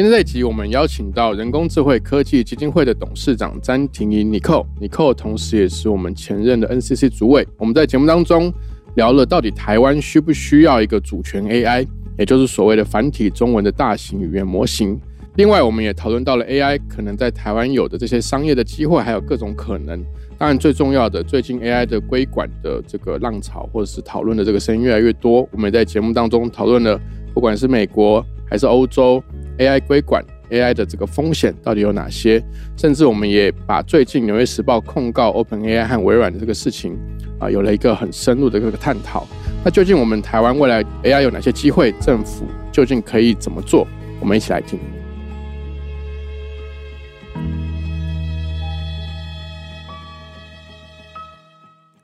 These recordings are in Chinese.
今天这集，我们邀请到人工智慧科技基金会的董事长詹婷怡 n i c o n i c o 同时也是我们前任的 NCC 主委。我们在节目当中聊了到底台湾需不需要一个主权 AI。也就是所谓的繁体中文的大型语言模型。另外，我们也讨论到了 AI 可能在台湾有的这些商业的机会，还有各种可能。当然，最重要的，最近 AI 的规管的这个浪潮，或者是讨论的这个声音越来越多。我们也在节目当中讨论了，不管是美国还是欧洲 AI 规管 AI 的这个风险到底有哪些。甚至我们也把最近《纽约时报》控告 OpenAI 和微软的这个事情啊，有了一个很深入的一个探讨。那究竟我们台湾未来 AI 有哪些机会？政府究竟可以怎么做？我们一起来听。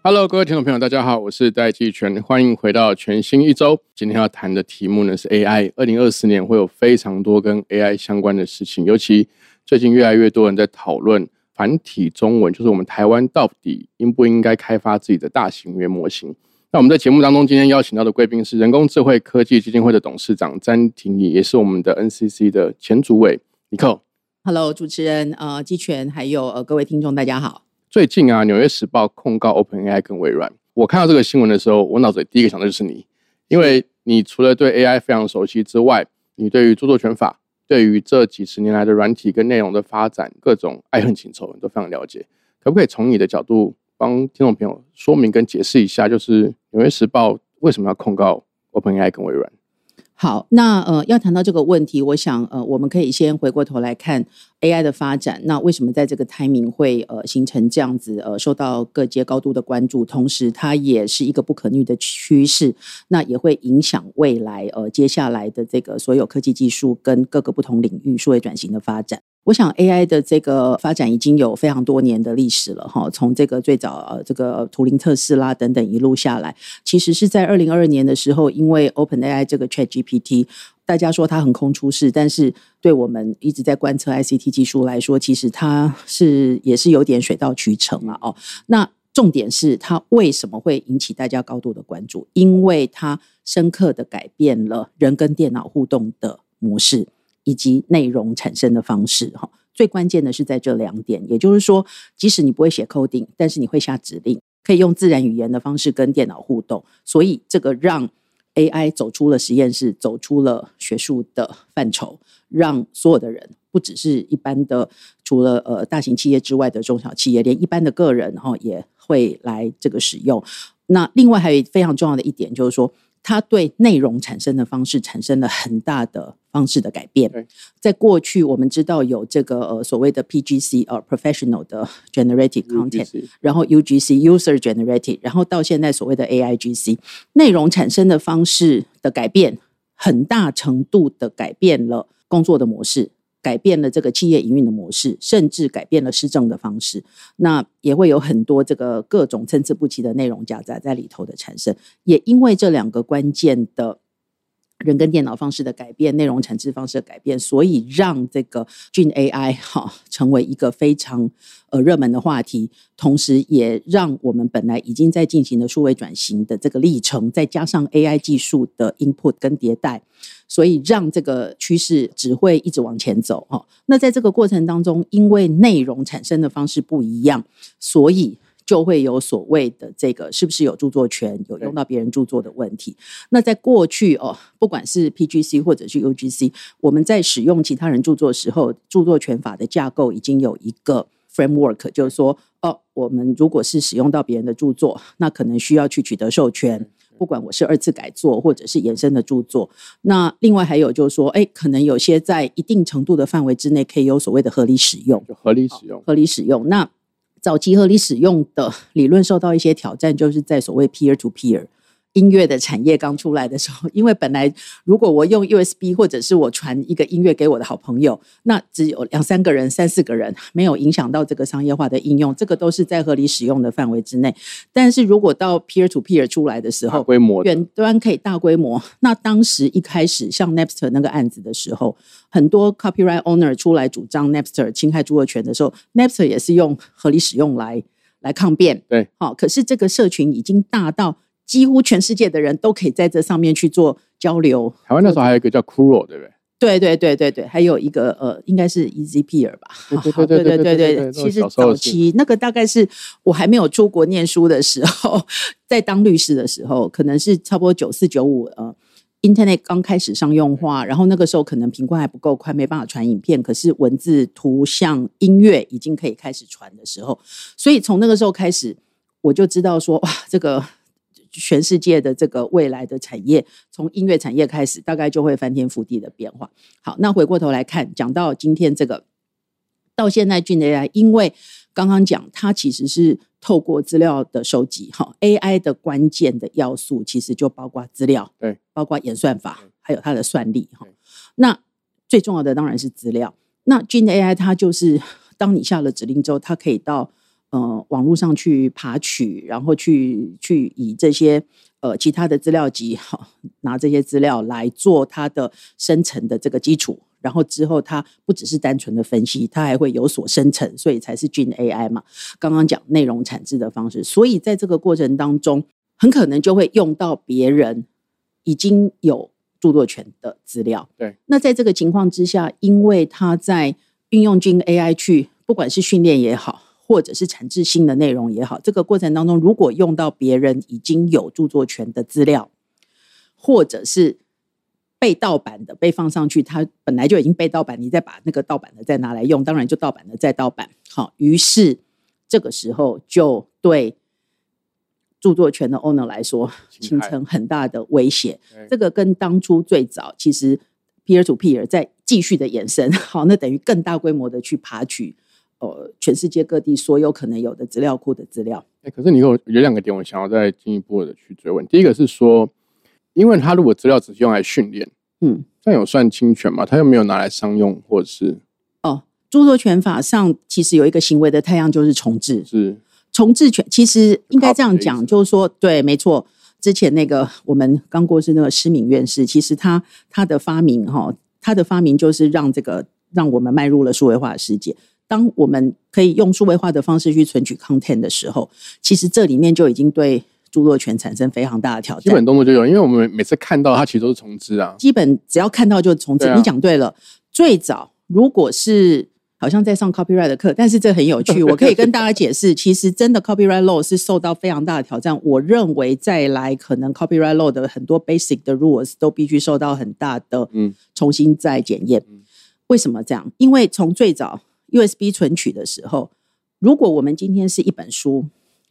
Hello，各位听众朋友，大家好，我是戴季全，欢迎回到全新一周。今天要谈的题目呢是 AI。二零二四年会有非常多跟 AI 相关的事情，尤其最近越来越多人在讨论繁体中文，就是我们台湾到底应不应该开发自己的大型语言模型？那我们在节目当中，今天邀请到的贵宾是人工智慧科技基金会的董事长詹廷义，也是我们的 NCC 的前主委。尼克，Hello，主持人，呃，季全，还有呃各位听众，大家好。最近啊，《纽约时报》控告 OpenAI 跟微软，我看到这个新闻的时候，我脑子里第一个想的就是你，因为你除了对 AI 非常熟悉之外，你对于著作权法，对于这几十年来的软体跟内容的发展，各种爱恨情仇，你都非常了解。可不可以从你的角度？帮听众朋友说明跟解释一下，就是《纽约时报》为什么要控告 OpenAI 跟微软？好，那呃，要谈到这个问题，我想呃，我们可以先回过头来看 AI 的发展。那为什么在这个 timing 会呃形成这样子呃受到各界高度的关注？同时，它也是一个不可逆的趋势，那也会影响未来呃接下来的这个所有科技技术跟各个不同领域数位转型的发展。我想 AI 的这个发展已经有非常多年的历史了哈，从这个最早呃这个图灵测试啦等等一路下来，其实是在二零二二年的时候，因为 OpenAI 这个 ChatGPT，大家说它横空出世，但是对我们一直在观测 ICT 技术来说，其实它是也是有点水到渠成了哦。那重点是它为什么会引起大家高度的关注？因为它深刻的改变了人跟电脑互动的模式。以及内容产生的方式，哈，最关键的是在这两点。也就是说，即使你不会写 coding，但是你会下指令，可以用自然语言的方式跟电脑互动。所以，这个让 AI 走出了实验室，走出了学术的范畴，让所有的人，不只是一般的，除了呃大型企业之外的中小企业，连一般的个人，哈，也会来这个使用。那另外还有非常重要的一点，就是说。它对内容产生的方式产生了很大的方式的改变。在过去，我们知道有这个呃所谓的 PGC 呃 professional 的 generated content，然后 UGC user generated，然后到现在所谓的 AIGC，内容产生的方式的改变，很大程度的改变了工作的模式。改变了这个企业营运的模式，甚至改变了施政的方式。那也会有很多这个各种参差不齐的内容夹杂在里头的产生。也因为这两个关键的。人跟电脑方式的改变，内容产制方式的改变，所以让这个俊 AI 哈成为一个非常呃热门的话题，同时也让我们本来已经在进行的数位转型的这个历程，再加上 AI 技术的 input 跟迭代，所以让这个趋势只会一直往前走哈。那在这个过程当中，因为内容产生的方式不一样，所以。就会有所谓的这个是不是有著作权，有用到别人著作的问题。那在过去哦，不管是 PGC 或者是 UGC，我们在使用其他人著作的时候，著作权法的架构已经有一个 framework，就是说哦，我们如果是使用到别人的著作，那可能需要去取得授权，不管我是二次改作或者是延伸的著作。那另外还有就是说，哎，可能有些在一定程度的范围之内，可以有所谓的合理使用，合理使用，合理使用。那早期合理使用的理论受到一些挑战，就是在所谓 peer to peer，音乐的产业刚出来的时候，因为本来如果我用 USB 或者是我传一个音乐给我的好朋友，那只有两三个人、三四个人，没有影响到这个商业化的应用，这个都是在合理使用的范围之内。但是如果到 peer to peer 出来的时候，规模远端可以大规模。那当时一开始像 Napster 那个案子的时候，很多 copyright owner 出来主张 Napster 侵害著作权的时候，Napster 也是用合理使用来来抗辩。对，好，可是这个社群已经大到。几乎全世界的人都可以在这上面去做交流。台湾那时候还有一个叫 Cool，对不对？对对对对对，还有一个呃，应该是 EasyPeer 吧？对对对对对对。其实早期那个大概是我还没有出国念书的时候，在当律师的时候，可能是差不多九四九五呃，Internet 刚开始商用化，然后那个时候可能频宽还不够快，没办法传影片，可是文字、图像、音乐已经可以开始传的时候，所以从那个时候开始，我就知道说哇，这个。全世界的这个未来的产业，从音乐产业开始，大概就会翻天覆地的变化。好，那回过头来看，讲到今天这个，到现在俊 AI，因为刚刚讲它其实是透过资料的收集，哈，AI 的关键的要素其实就包括资料，对，包括演算法，还有它的算力，哈。那最重要的当然是资料。那俊 AI 它就是当你下了指令之后，它可以到。呃，网络上去爬取，然后去去以这些呃其他的资料集，哈，拿这些资料来做它的生成的这个基础，然后之后它不只是单纯的分析，它还会有所生成，所以才是 gnai 嘛。刚刚讲内容产制的方式，所以在这个过程当中，很可能就会用到别人已经有著作权的资料。对，那在这个情况之下，因为他在运用 gnai 去，不管是训练也好。或者是产制新的内容也好，这个过程当中，如果用到别人已经有著作权的资料，或者是被盗版的被放上去，它本来就已经被盗版，你再把那个盗版的再拿来用，当然就盗版的再盗版。好，于是这个时候就对著作权的 owner 来说形成很大的威胁。这个跟当初最早其实 peer to peer 在继续的延伸，好，那等于更大规模的去爬取。呃，全世界各地所有可能有的资料库的资料。哎，可是你有有两个点，我想要再进一步的去追问。第一个是说，因为他如果资料只是用来训练，嗯，这样有算侵权吗？他又没有拿来商用，或者是？哦，著作权法上其实有一个行为的太阳就是重置，是重置权。其实应该这样讲，就是说，对，没错。之前那个我们刚过世那个施敏院士，其实他他的发明哈，他的发明就是让这个让我们迈入了数位化的世界。当我们可以用数位化的方式去存取 content 的时候，其实这里面就已经对著作权产生非常大的挑战。基本动作就有，因为我们每次看到它其实都是重置啊。基本只要看到就是重置。你讲对了，最早如果是好像在上 copyright 的课，但是这很有趣，我可以跟大家解释，其实真的 copyright law 是受到非常大的挑战。我认为再来可能 copyright law 的很多 basic 的 rules 都必须受到很大的嗯重新再检验。为什么这样？因为从最早 USB 存取的时候，如果我们今天是一本书，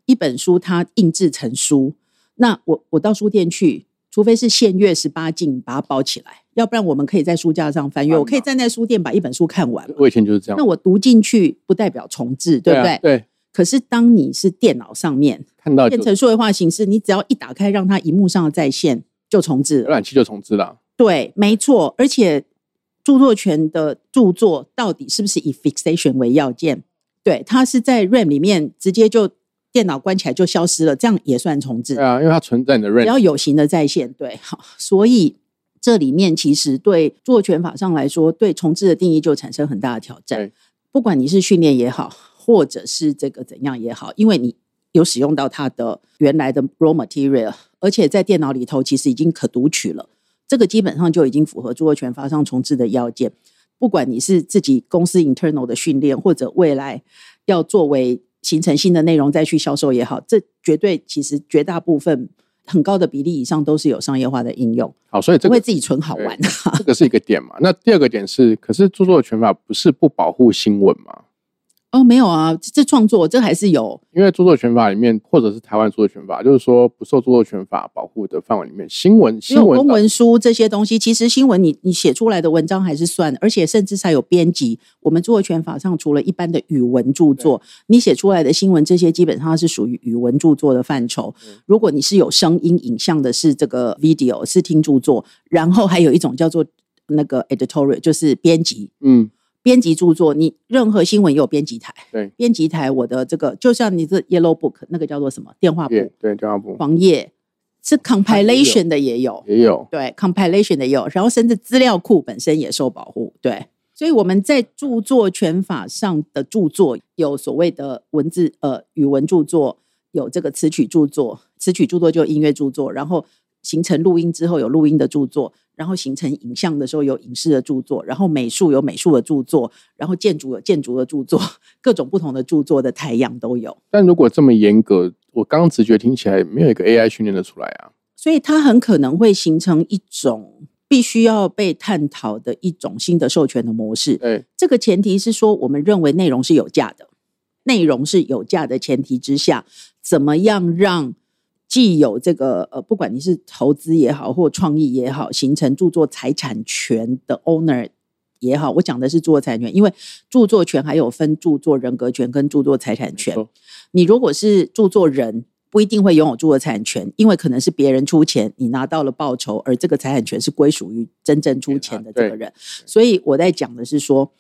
一本书它印制成书，那我我到书店去，除非是限阅十八禁把它包起来，要不然我们可以在书架上翻阅，我可以站在书店把一本书看完。我以前就是这样。那我读进去不代表重置，对不对？对。可是当你是电脑上面看到变成数位化形式，你只要一打开，让它荧幕上的在线就重置，浏览器就重置了。对，没错，而且。著作权的著作到底是不是以 fixation 为要件？对，它是在 RAM 里面直接就电脑关起来就消失了，这样也算重置。对啊，因为它存在你的 RAM，只要有形的在线。对，好，所以这里面其实对著作权法上来说，对重置的定义就产生很大的挑战。不管你是训练也好，或者是这个怎样也好，因为你有使用到它的原来的 raw material，而且在电脑里头其实已经可读取了。这个基本上就已经符合著作权法上重置的要件。不管你是自己公司 internal 的训练，或者未来要作为形成新的内容再去销售也好，这绝对其实绝大部分很高的比例以上都是有商业化的应用。好，所以不会自己存好玩。这个是一个点嘛？那第二个点是，可是著作权法不是不保护新闻吗？哦，没有啊，这创作这还是有。因为著作权法里面，或者是台湾著作权法，就是说不受著作权法保护的范围里面，新闻、新闻、公文书这些东西，其实新闻你你写出来的文章还是算，而且甚至还有编辑。我们著作权法上除了一般的语文著作，你写出来的新闻这些基本上是属于语文著作的范畴。如果你是有声音、影像的，是这个 video 视听著作，然后还有一种叫做那个 editorial，就是编辑，嗯。编辑著作，你任何新闻也有编辑台。对，编辑台，我的这个就像你这 Yellow Book 那个叫做什么电话簿？对，电话簿。黄页是 compilation 的也有，也有。对，compilation 的也有，然后甚至资料库本身也受保护。对，所以我们在著作权法上的著作有所谓的文字呃语文著作，有这个词曲著作，词曲著作就音乐著作，然后形成录音之后有录音的著作。然后形成影像的时候有影视的著作，然后美术有美术的著作，然后建筑有建筑的著作，各种不同的著作的太阳都有。但如果这么严格，我刚刚直觉听起来没有一个 AI 训练的出来啊。所以它很可能会形成一种必须要被探讨的一种新的授权的模式。对，这个前提是说，我们认为内容是有价的，内容是有价的前提之下，怎么样让？既有这个呃，不管你是投资也好，或创意也好，形成著作财产权的 owner 也好，我讲的是著作财产权，因为著作权还有分著作人格权跟著作财产权。你如果是著作人，不一定会拥有著作财产权，因为可能是别人出钱，你拿到了报酬，而这个财产权是归属于真正出钱的这个人。所以我在讲的是说，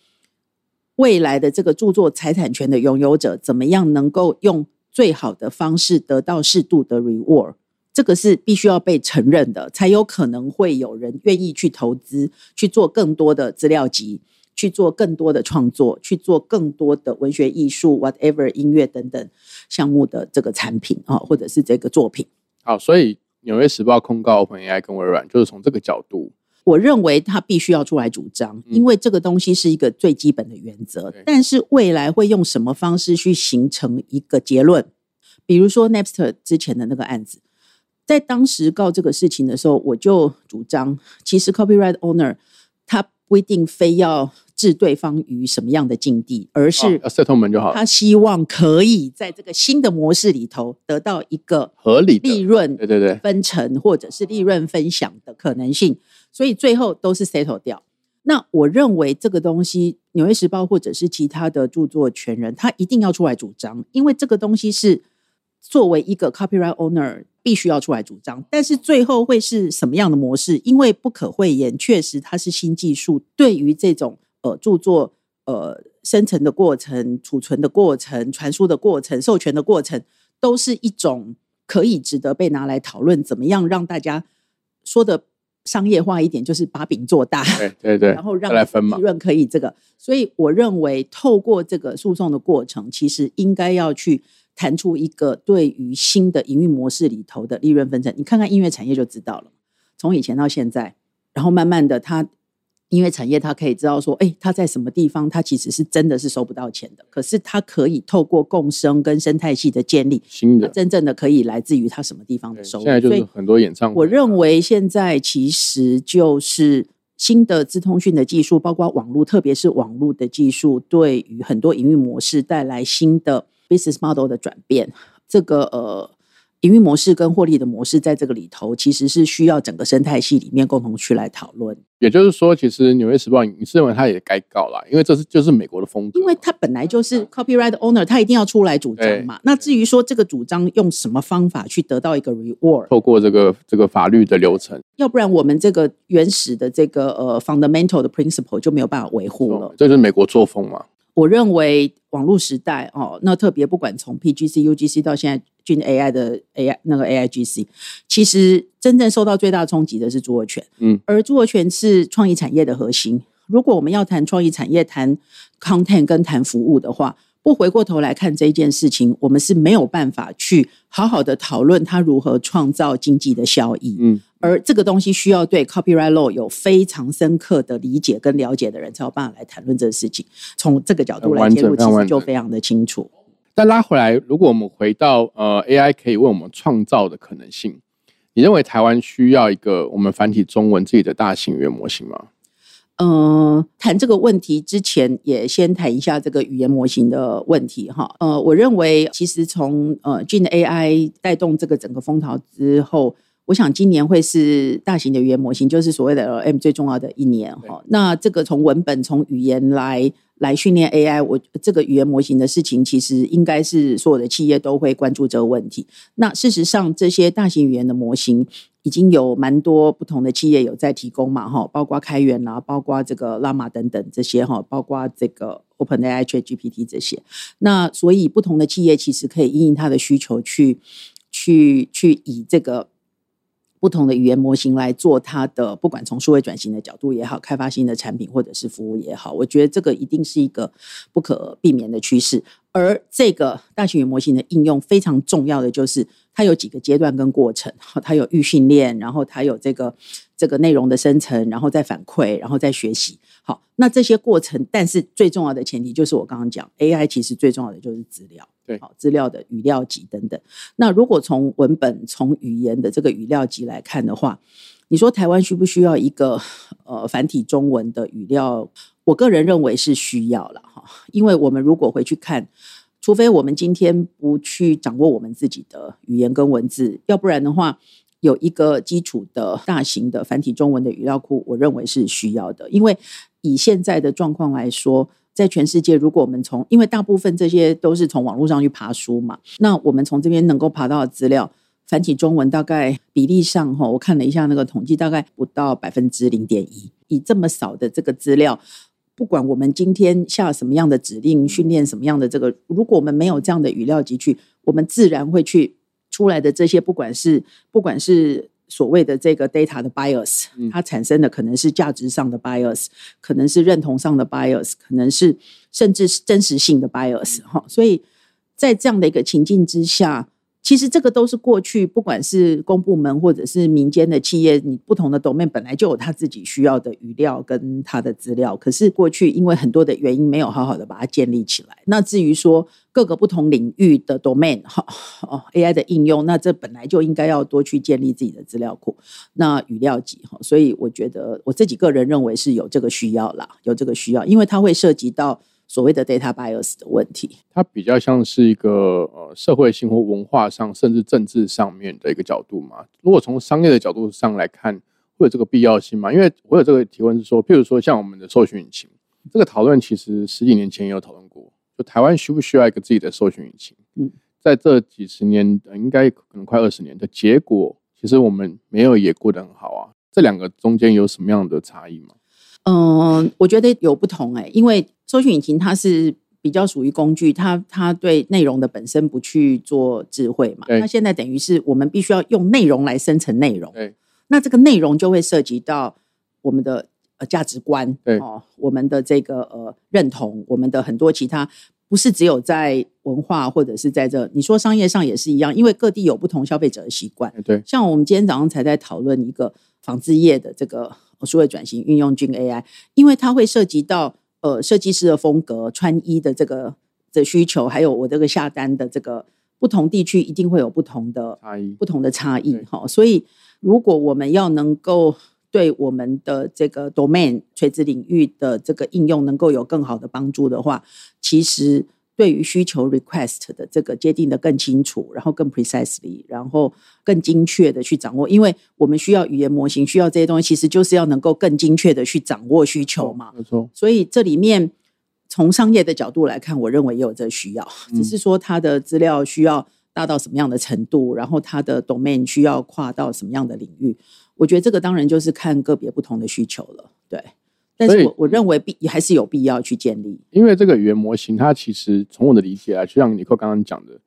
未来的这个著作财产权的拥有者，怎么样能够用。最好的方式得到适度的 reward，这个是必须要被承认的，才有可能会有人愿意去投资，去做更多的资料集，去做更多的创作，去做更多的文学艺术、whatever 音乐等等项目的这个产品啊，或者是这个作品。好，所以纽约时报控告 OpenAI 跟微软，就是从这个角度。我认为他必须要出来主张，因为这个东西是一个最基本的原则。但是未来会用什么方式去形成一个结论？比如说 Napster 之前的那个案子，在当时告这个事情的时候，我就主张，其实 copyright owner 他不一定非要置对方于什么样的境地，而是 settlement 就好。他希望可以在这个新的模式里头得到一个合理利润，对对对，分成或者是利润分享的可能性。所以最后都是 settle 掉。那我认为这个东西，《纽约时报》或者是其他的著作权人，他一定要出来主张，因为这个东西是作为一个 copyright owner 必须要出来主张。但是最后会是什么样的模式？因为不可讳言，确实它是新技术，对于这种呃著作呃生成的过程、储存的过程、传输的过程、授权的过程，都是一种可以值得被拿来讨论，怎么样让大家说的。商业化一点就是把饼做大，对对对，然后让利润可以这个，所以我认为透过这个诉讼的过程，其实应该要去谈出一个对于新的营运模式里头的利润分成。你看看音乐产业就知道了，从以前到现在，然后慢慢的它。音乐产业，它可以知道说，哎，它在什么地方，它其实是真的是收不到钱的。可是它可以透过共生跟生态系的建立，新的真正的可以来自于它什么地方的收入。现在就是很多演唱会。我认为现在其实就是新的资通讯的技术，包括网络，特别是网络的技术，对于很多营运模式带来新的 business model 的转变。这个呃。营运模式跟获利的模式，在这个里头，其实是需要整个生态系里面共同去来讨论。也就是说，其实《纽约时报》，你是认为他也该告啦，因为这是就是美国的风格。因为它本来就是 copyright owner，它一定要出来主张嘛。那至于说这个主张用什么方法去得到一个 reward，透过这个这个法律的流程，要不然我们这个原始的这个呃 fundamental 的 principle 就没有办法维护了。这就是美国作风嘛。我认为网络时代哦，那特别不管从 PGC、UGC 到现在进 AI 的 AI 那个 AIGC，其实真正受到最大冲击的是著作权。嗯，而著作权是创意产业的核心。如果我们要谈创意产业、谈 content 跟谈服务的话，不回过头来看这一件事情，我们是没有办法去好好的讨论它如何创造经济的效益。嗯，而这个东西需要对 copyright law 有非常深刻的理解跟了解的人才有办法来谈论这个事情。从这个角度来切入，其实就非常的清楚。但拉回来，如果我们回到呃 AI 可以为我们创造的可能性，你认为台湾需要一个我们繁体中文自己的大型语言模型吗？嗯，谈这个问题之前，也先谈一下这个语言模型的问题哈。呃，我认为其实从呃 Gen AI 带动这个整个风潮之后，我想今年会是大型的语言模型，就是所谓的 LM 最重要的一年哈。那这个从文本、从语言来来训练 AI，我这个语言模型的事情，其实应该是所有的企业都会关注这个问题。那事实上，这些大型语言的模型。已经有蛮多不同的企业有在提供嘛，哈，包括开源啊，包括这个拉玛等等这些哈，包括这个 OpenAI、ChatGPT 这些。那所以不同的企业其实可以因应它的需求去去去以这个不同的语言模型来做它的，不管从数位转型的角度也好，开发新的产品或者是服务也好，我觉得这个一定是一个不可避免的趋势。而这个大型语言模型的应用非常重要的就是。它有几个阶段跟过程，它有预训练，然后它有这个这个内容的生成，然后再反馈，然后再学习。好，那这些过程，但是最重要的前提就是我刚刚讲，AI 其实最重要的就是资料，对，好，资料的语料集等等。那如果从文本、从语言的这个语料集来看的话，你说台湾需不需要一个呃繁体中文的语料？我个人认为是需要了哈，因为我们如果回去看。除非我们今天不去掌握我们自己的语言跟文字，要不然的话，有一个基础的大型的繁体中文的语料库，我认为是需要的。因为以现在的状况来说，在全世界，如果我们从，因为大部分这些都是从网络上去爬书嘛，那我们从这边能够爬到的资料，繁体中文大概比例上哈，我看了一下那个统计，大概不到百分之零点一。以这么少的这个资料。不管我们今天下什么样的指令，训练什么样的这个，如果我们没有这样的语料集去，我们自然会去出来的这些，不管是不管是所谓的这个 data 的 bias，它产生的可能是价值上的 bias，可能是认同上的 bias，可能是甚至是真实性的 bias 哈。所以在这样的一个情境之下。其实这个都是过去，不管是公部门或者是民间的企业，你不同的 domain 本来就有他自己需要的语料跟他的资料。可是过去因为很多的原因，没有好好的把它建立起来。那至于说各个不同领域的 domain 哈哦 AI 的应用，那这本来就应该要多去建立自己的资料库，那语料集哈。所以我觉得我自己个人认为是有这个需要啦，有这个需要，因为它会涉及到。所谓的 data bias 的问题，它比较像是一个呃社会性或文化上，甚至政治上面的一个角度嘛。如果从商业的角度上来看，会有这个必要性吗？因为我有这个提问是说，譬如说像我们的搜寻引擎，这个讨论其实十几年前也有讨论过，就台湾需不需要一个自己的搜寻引擎？嗯，在这几十年，应该可能快二十年的结果，其实我们没有也过得很好啊。这两个中间有什么样的差异吗？嗯，我觉得有不同哎，因为搜寻引擎它是比较属于工具，它它对内容的本身不去做智慧嘛。那现在等于是我们必须要用内容来生成内容。对。那这个内容就会涉及到我们的呃价值观，对哦，我们的这个呃认同，我们的很多其他不是只有在文化或者是在这，你说商业上也是一样，因为各地有不同消费者的习惯。对。像我们今天早上才在讨论一个纺织业的这个。数位转型运用军 AI，因为它会涉及到呃设计师的风格、穿衣的这个的需求，还有我这个下单的这个不同地区一定会有不同的差异，不同的差异哈。所以如果我们要能够对我们的这个 domain 垂直领域的这个应用能够有更好的帮助的话，其实。对于需求 request 的这个界定的更清楚，然后更 precisely，然后更精确的去掌握，因为我们需要语言模型，需要这些东西，其实就是要能够更精确的去掌握需求嘛。没错。所以这里面从商业的角度来看，我认为也有这需要，只是说它的资料需要大到什么样的程度，然后它的 domain 需要跨到什么样的领域，我觉得这个当然就是看个别不同的需求了。对。但是我我认为必还是有必要去建立，因为这个语言模型，它其实从我的理解啊，就像尼克刚刚讲的，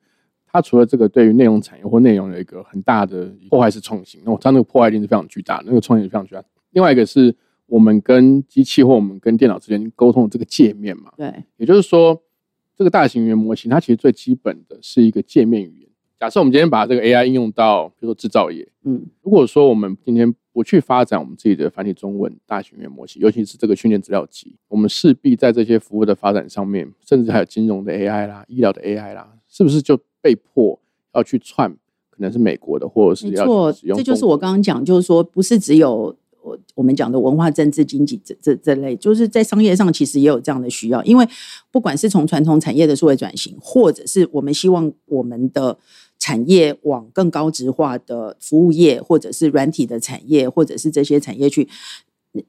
它除了这个对于内容产业或内容有一个很大的破坏式创新，那我知道那个破坏力是非常巨大，那个创新是非常巨大。另外一个是我们跟机器或我们跟电脑之间沟通的这个界面嘛，对，也就是说，这个大型语言模型它其实最基本的是一个界面语言。假设我们今天把这个 AI 应用到，比如说制造业，嗯，如果说我们今天不去发展我们自己的繁体中文大型语言模型，尤其是这个训练资料集，我们势必在这些服务的发展上面，甚至还有金融的 AI 啦、医疗的 AI 啦，是不是就被迫要去串？可能是美国的，或者是要使用？这就是我刚刚讲，就是说不是只有我我们讲的文化、政治、经济这这这类，就是在商业上其实也有这样的需要。因为不管是从传统产业的数位转型，或者是我们希望我们的产业往更高值化的服务业，或者是软体的产业，或者是这些产业去。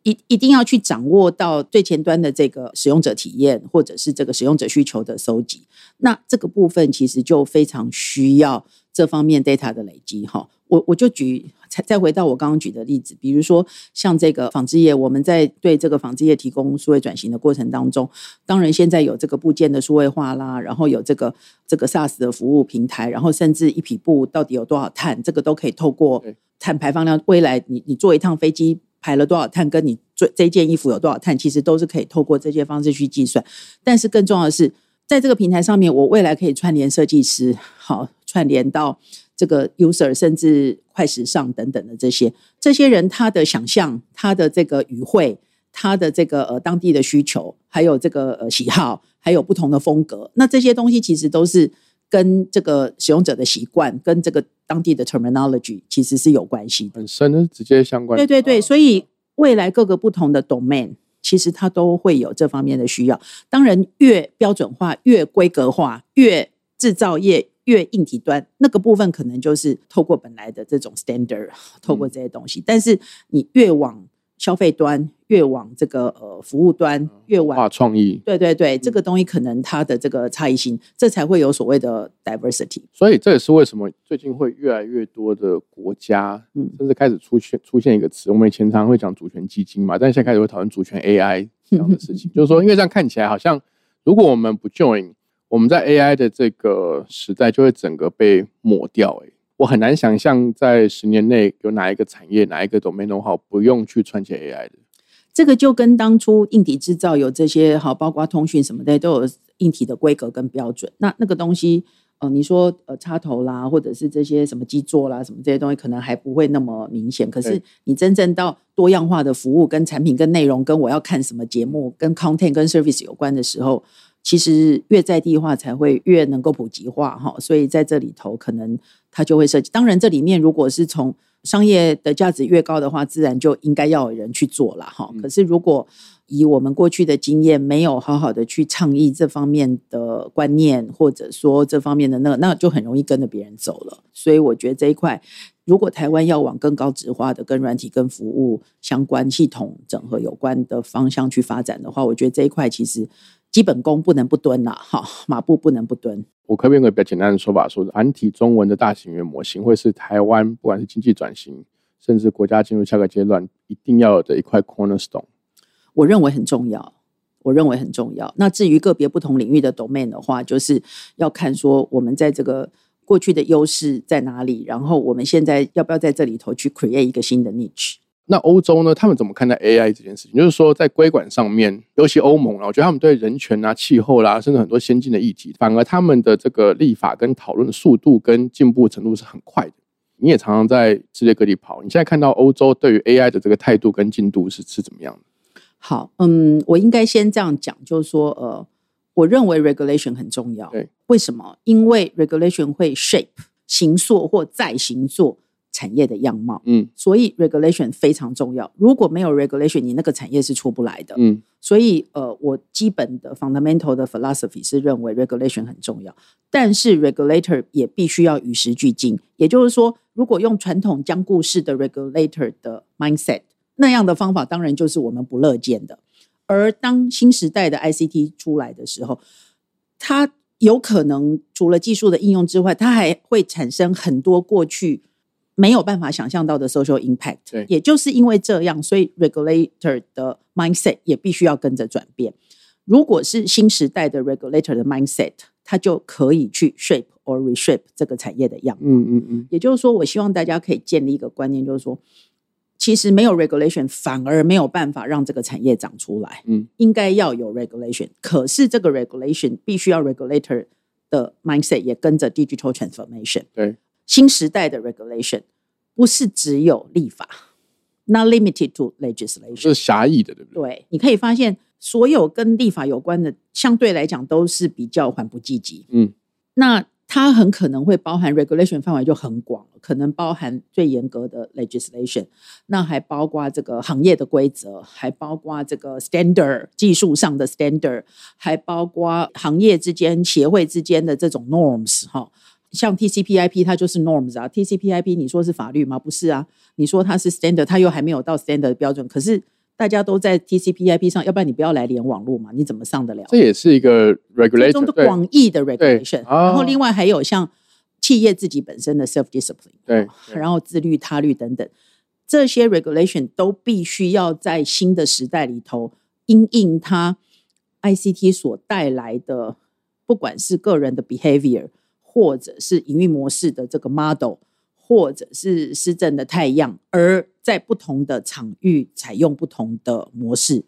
一一定要去掌握到最前端的这个使用者体验，或者是这个使用者需求的收集。那这个部分其实就非常需要这方面 data 的累积。哈，我我就举再再回到我刚刚举的例子，比如说像这个纺织业，我们在对这个纺织业提供数位转型的过程当中，当然现在有这个部件的数位化啦，然后有这个这个 SaaS 的服务平台，然后甚至一匹布到底有多少碳，这个都可以透过碳排放量，未来你你坐一趟飞机。排了多少碳，跟你这这件衣服有多少碳，其实都是可以透过这些方式去计算。但是更重要的是，在这个平台上面，我未来可以串联设计师，好串联到这个 user，甚至快时尚等等的这些这些人，他的想象，他的这个语汇，他的这个呃当地的需求，还有这个呃喜好，还有不同的风格，那这些东西其实都是。跟这个使用者的习惯，跟这个当地的 terminology 其实是有关系的，很深的直接相关。对对对，所以未来各个不同的 domain 其实它都会有这方面的需要。当然，越标准化、越规格化、越制造业越硬体端那个部分，可能就是透过本来的这种 standard，透过这些东西。但是你越往消费端越往这个呃服务端越往创意，对对对，这个东西可能它的这个差异性，这才会有所谓的 diversity。所以这也是为什么最近会越来越多的国家，嗯，甚至开始出现出现一个词，我们以前常会讲主权基金嘛，但现在开始会讨论主权 AI 这样的事情，就是说，因为这样看起来好像，如果我们不 join，我们在 AI 的这个时代就会整个被抹掉，哎。我很难想象在十年内有哪一个产业、哪一个 domain 好不用去串接 AI 的。这个就跟当初硬体制造有这些好，包括通讯什么的都有硬体的规格跟标准。那那个东西，呃，你说呃插头啦，或者是这些什么基座啦，什么这些东西，可能还不会那么明显。可是你真正到多样化的服务、跟产品、跟内容、跟我要看什么节目、跟 content、跟 service 有关的时候。其实越在地化才会越能够普及化哈，所以在这里头可能它就会设计。当然，这里面如果是从商业的价值越高的话，自然就应该要有人去做了哈。可是如果以我们过去的经验，没有好好的去倡议这方面的观念，或者说这方面的那那就很容易跟着别人走了。所以我觉得这一块，如果台湾要往更高值化的、跟软体、跟服务相关系统整合有关的方向去发展的话，我觉得这一块其实。基本功不能不蹲呐，哈，马步不能不蹲。我可不可以用个比较简单的说法，说繁体中文的大型语言模型，会是台湾不管是经济转型，甚至国家进入下个阶段，一定要有的一块 cornerstone。我认为很重要，我认为很重要。那至于个别不同领域的 domain 的话，就是要看说我们在这个过去的优势在哪里，然后我们现在要不要在这里头去 create 一个新的 niche。那欧洲呢？他们怎么看待 AI 这件事情？就是说，在规管上面，尤其欧盟啊，我觉得他们对人权啊、气候啦，甚至很多先进的议题，反而他们的这个立法跟讨论的速度跟进步程度是很快的。你也常常在世界各地跑，你现在看到欧洲对于 AI 的这个态度跟进度是是怎么样的？好，嗯，我应该先这样讲，就是说，呃，我认为 regulation 很重要。对，为什么？因为 regulation 会 shape 形塑或再形塑。产业的样貌，嗯，所以 regulation 非常重要。如果没有 regulation，你那个产业是出不来的，嗯。所以，呃，我基本的 fundamental 的 philosophy 是认为 regulation 很重要，但是 regulator 也必须要与时俱进。也就是说，如果用传统僵固式的 regulator 的 mindset，那样的方法当然就是我们不乐见的。而当新时代的 ICT 出来的时候，它有可能除了技术的应用之外，它还会产生很多过去。没有办法想象到的 social impact，对，也就是因为这样，所以 regulator 的 mindset 也必须要跟着转变。如果是新时代的 regulator 的 mindset，它就可以去 shape or reshape 这个产业的样。嗯嗯嗯。也就是说，我希望大家可以建立一个观念，就是说，其实没有 regulation 反而没有办法让这个产业长出来。嗯，应该要有 regulation，可是这个 regulation 必须要 regulator 的 mindset 也跟着 digital transformation。对。新时代的 regulation 不是只有立法，not limited to legislation，是狭义的，对不对？对，你可以发现，所有跟立法有关的，相对来讲都是比较缓不积极。嗯，那它很可能会包含 regulation 范围就很广了，可能包含最严格的 legislation，那还包括这个行业的规则，还包括这个 standard 技术上的 standard，还包括行业之间、协会之间的这种 norms 哈。像 TCP/IP 它就是 norms 啊，TCP/IP 你说是法律吗？不是啊，你说它是 standard，它又还没有到 standard 的标准，可是。大家都在 TCP/IP 上，要不然你不要来连网络嘛？你怎么上得了？这也是一个 regulation 中的广义的 regulation。然后另外还有像企业自己本身的 self discipline，对，然后自律他律等等，这些 regulation 都必须要在新的时代里头，因应它 ICT 所带来的，不管是个人的 behavior，或者是营运模式的这个 model。或者是施政的太阳，而在不同的场域采用不同的模式。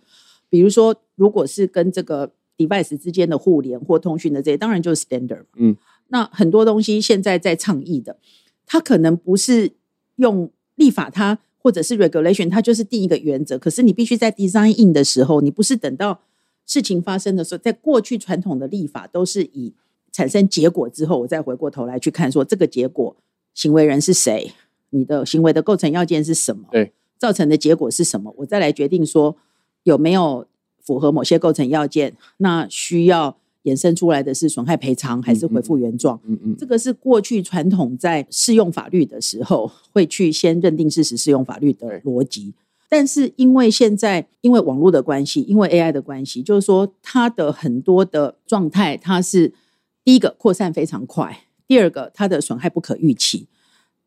比如说，如果是跟这个 device 之间的互联或通讯的这些，当然就是 standard。嗯，那很多东西现在在倡议的，它可能不是用立法，它或者是 regulation，它就是定一个原则。可是你必须在 design in 的时候，你不是等到事情发生的时候，在过去传统的立法都是以产生结果之后，我再回过头来去看说这个结果。行为人是谁？你的行为的构成要件是什么？对，造成的结果是什么？我再来决定说有没有符合某些构成要件。那需要衍生出来的是损害赔偿还是恢复原状？嗯嗯，这个是过去传统在适用法律的时候会去先认定事实适用法律的逻辑。但是因为现在因为网络的关系，因为 AI 的关系，就是说它的很多的状态，它是第一个扩散非常快。第二个，它的损害不可预期；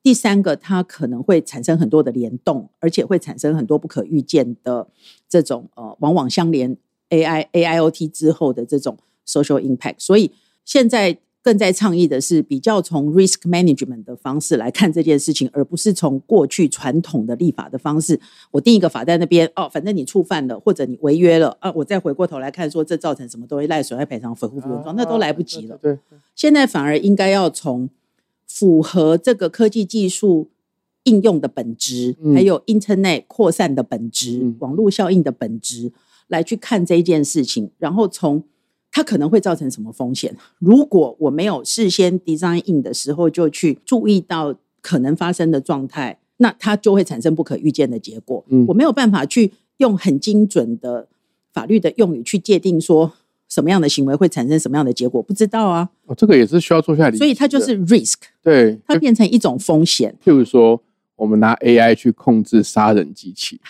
第三个，它可能会产生很多的联动，而且会产生很多不可预见的这种呃，往往相连 AI AIoT 之后的这种 social impact。所以现在更在倡议的是比较从 risk management 的方式来看这件事情，而不是从过去传统的立法的方式。我定一个法在那边哦，反正你触犯了或者你违约了啊，我再回过头来看说这造成什么东西赖损害赔偿、恢复原状，那都来不及了。对。现在反而应该要从符合这个科技技术应用的本质，还有 Internet 扩散的本质、网络效应的本质来去看这一件事情，然后从它可能会造成什么风险。如果我没有事先 design in 的时候就去注意到可能发生的状态，那它就会产生不可预见的结果。嗯我没有办法去用很精准的法律的用语去界定说。什么样的行为会产生什么样的结果？不知道啊。哦，这个也是需要做下来。所以它就是 risk，对，它变成一种风险。譬如说，我们拿 AI 去控制杀人机器，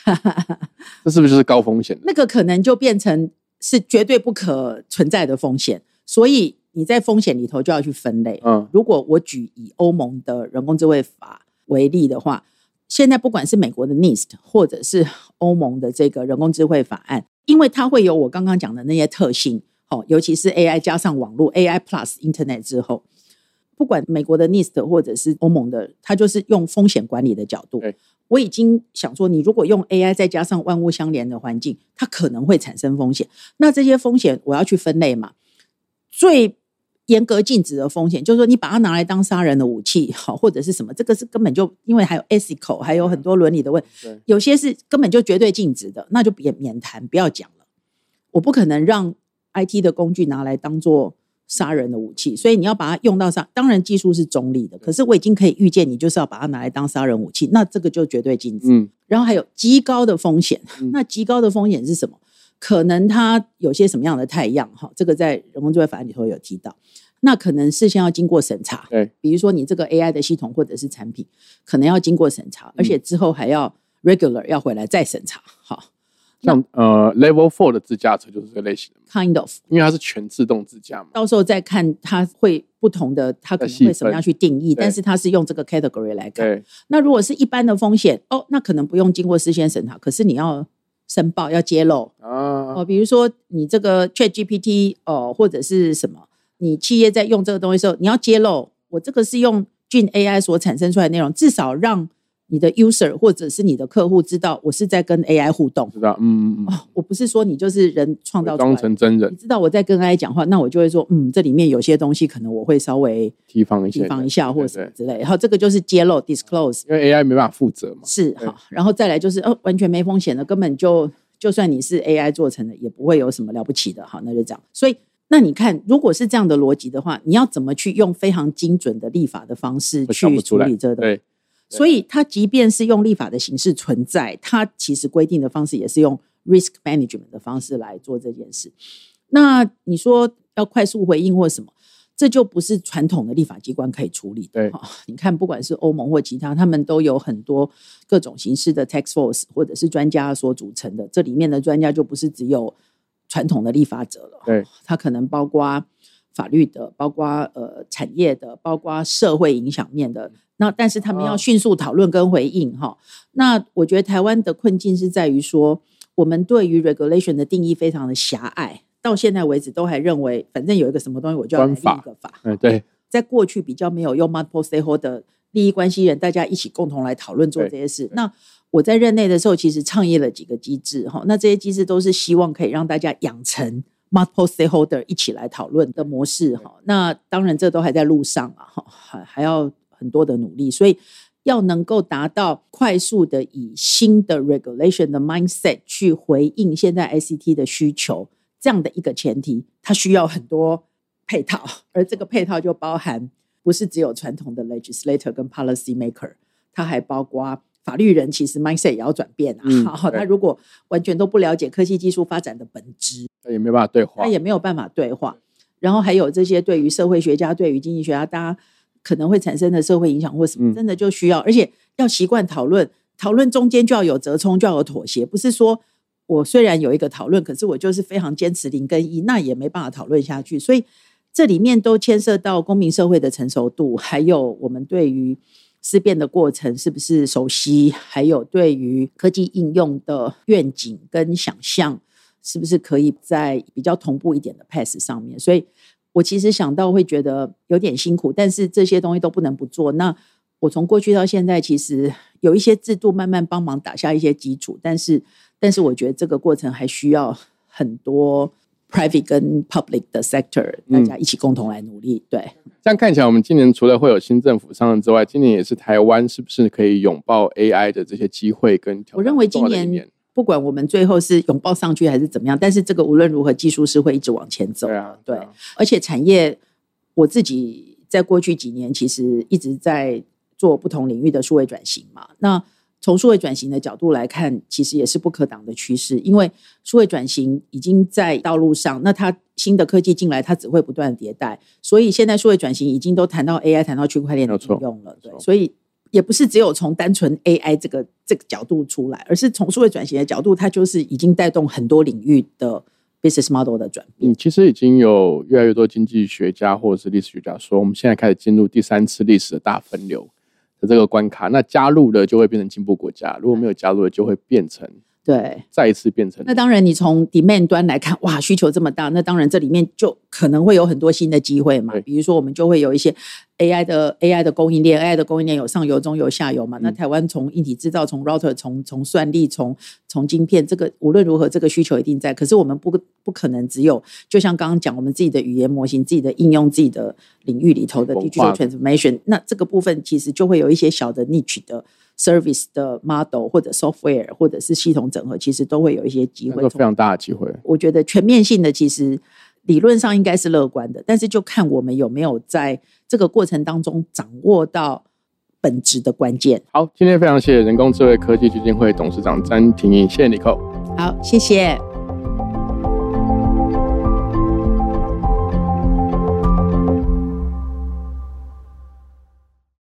这是不是就是高风险？那个可能就变成是绝对不可存在的风险。所以你在风险里头就要去分类。嗯，如果我举以欧盟的人工智慧法为例的话，现在不管是美国的 NIST 或者是欧盟的这个人工智慧法案。因为它会有我刚刚讲的那些特性，哦，尤其是 AI 加上网络 AI Plus Internet 之后，不管美国的 NIST 或者是欧盟的，它就是用风险管理的角度。我已经想说，你如果用 AI 再加上万物相连的环境，它可能会产生风险。那这些风险我要去分类嘛？最严格禁止的风险，就是说你把它拿来当杀人的武器，好或者是什么，这个是根本就因为还有 ethical，还有很多伦理的问，有些是根本就绝对禁止的，那就别免谈，不要讲了。我不可能让 IT 的工具拿来当做杀人的武器，所以你要把它用到上，当然技术是中立的，可是我已经可以预见你就是要把它拿来当杀人武器，那这个就绝对禁止。嗯，然后还有极高的风险，那极高的风险是什么？可能它有些什么样的太阳哈？这个在人工智慧法案里头有提到。那可能事先要经过审查，对，比如说你这个 AI 的系统或者是产品，可能要经过审查，而且之后还要 regular 要回来再审查。好，像呃 Level Four 的自驾车就是这个类型的，kind of，因为它是全自动自驾嘛。到时候再看它会不同的，它可能会怎么样去定义，但是它是用这个 category 来看。那如果是一般的风险，哦，那可能不用经过事先审查，可是你要申报要揭露啊，哦，比如说你这个 Chat GPT 哦，或者是什么。你企业在用这个东西的时候，你要揭露我这个是用俊 AI 所产生出来的内容，至少让你的 user 或者是你的客户知道我是在跟 AI 互动。知道，嗯嗯嗯。我不是说你就是人创造装成真人，你知道我在跟 AI 讲话，那我就会说，嗯，这里面有些东西可能我会稍微提防一下，提防一下或者什么之类。然后这个就是揭露 disclose，因为 AI 没办法负责嘛。是哈，然后再来就是哦，完全没风险的，根本就就算你是 AI 做成的，也不会有什么了不起的。好，那就这样。所以。那你看，如果是这样的逻辑的话，你要怎么去用非常精准的立法的方式去处理这个？对。所以，它即便是用立法的形式存在，它其实规定的方式也是用 risk management 的方式来做这件事。那你说要快速回应或什么，这就不是传统的立法机关可以处理的。你看，不管是欧盟或其他，他们都有很多各种形式的 tax force 或者是专家所组成的。这里面的专家就不是只有传统的立法者了。对，他可能包括法律的，包括呃产业的，包括社会影响面的。那但是他们要迅速讨论跟回应哈。那我觉得台湾的困境是在于说，我们对于 regulation 的定义非常的狭隘，到现在为止都还认为，反正有一个什么东西我就要立一个法。嗯，对。在过去比较没有用 multiple stakeholder 利益关系人，大家一起共同来讨论做这些事。那我在任内的时候，其实倡议了几个机制哈。那这些机制都是希望可以让大家养成 multiple stakeholder 一起来讨论的模式哈。那当然这都还在路上啊哈，还还要。很多的努力，所以要能够达到快速的以新的 regulation 的 mindset 去回应现在 ICT 的需求，这样的一个前提，它需要很多配套，而这个配套就包含不是只有传统的 legislator 跟 policy maker，它还包括法律人，其实 mindset 也要转变啊。好，那如果完全都不了解科技技术发展的本质，那也没办法对话，那也没有办法对话。然后还有这些对于社会学家、对于经济学家，大家。可能会产生的社会影响或什么，真的就需要，而且要习惯讨论，讨论中间就要有折冲，就要有妥协，不是说我虽然有一个讨论，可是我就是非常坚持零跟一，那也没办法讨论下去。所以这里面都牵涉到公民社会的成熟度，还有我们对于思辨的过程是不是熟悉，还有对于科技应用的愿景跟想象，是不是可以在比较同步一点的 pass 上面，所以。我其实想到会觉得有点辛苦，但是这些东西都不能不做。那我从过去到现在，其实有一些制度慢慢帮忙打下一些基础，但是，但是我觉得这个过程还需要很多 private 跟 public 的 sector 大家一起共同来努力。对，这样看起来，我们今年除了会有新政府上任之外，今年也是台湾是不是可以拥抱 AI 的这些机会跟挑战？我认为今年。不管我们最后是拥抱上去还是怎么样，但是这个无论如何，技术是会一直往前走。对啊，对，而且产业，我自己在过去几年其实一直在做不同领域的数位转型嘛。那从数位转型的角度来看，其实也是不可挡的趋势，因为数位转型已经在道路上，那它新的科技进来，它只会不断迭代。所以现在数位转型已经都谈到 AI，谈到区块链的应用了。对，所以。也不是只有从单纯 AI 这个这个角度出来，而是从数位转型的角度，它就是已经带动很多领域的 business model 的转变。嗯，其实已经有越来越多经济学家或者是历史学家说，我们现在开始进入第三次历史的大分流的这个关卡。那加入了就会变成进步国家，如果没有加入的，就会变成。对，再一次变成那当然，你从 demand 端来看，哇，需求这么大，那当然这里面就可能会有很多新的机会嘛。比如说，我们就会有一些 AI 的 AI 的供应链，AI 的供应链有上游、中游、下游嘛。那台湾从硬体制造、从 router、从从算力、从从晶片，这个无论如何，这个需求一定在。可是我们不不可能只有，就像刚刚讲，我们自己的语言模型、自己的应用、自己的领域里头的 digital transformation，那这个部分其实就会有一些小的 niche 的。Service 的 model 或者 software 或者是系统整合，其实都会有一些机会，非常大的机会。我觉得全面性的其实理论上应该是乐观的，但是就看我们有没有在这个过程当中掌握到本质的关键。好，今天非常谢谢人工智慧科技基金会董事长詹婷颖，谢谢你，寇。好，谢谢。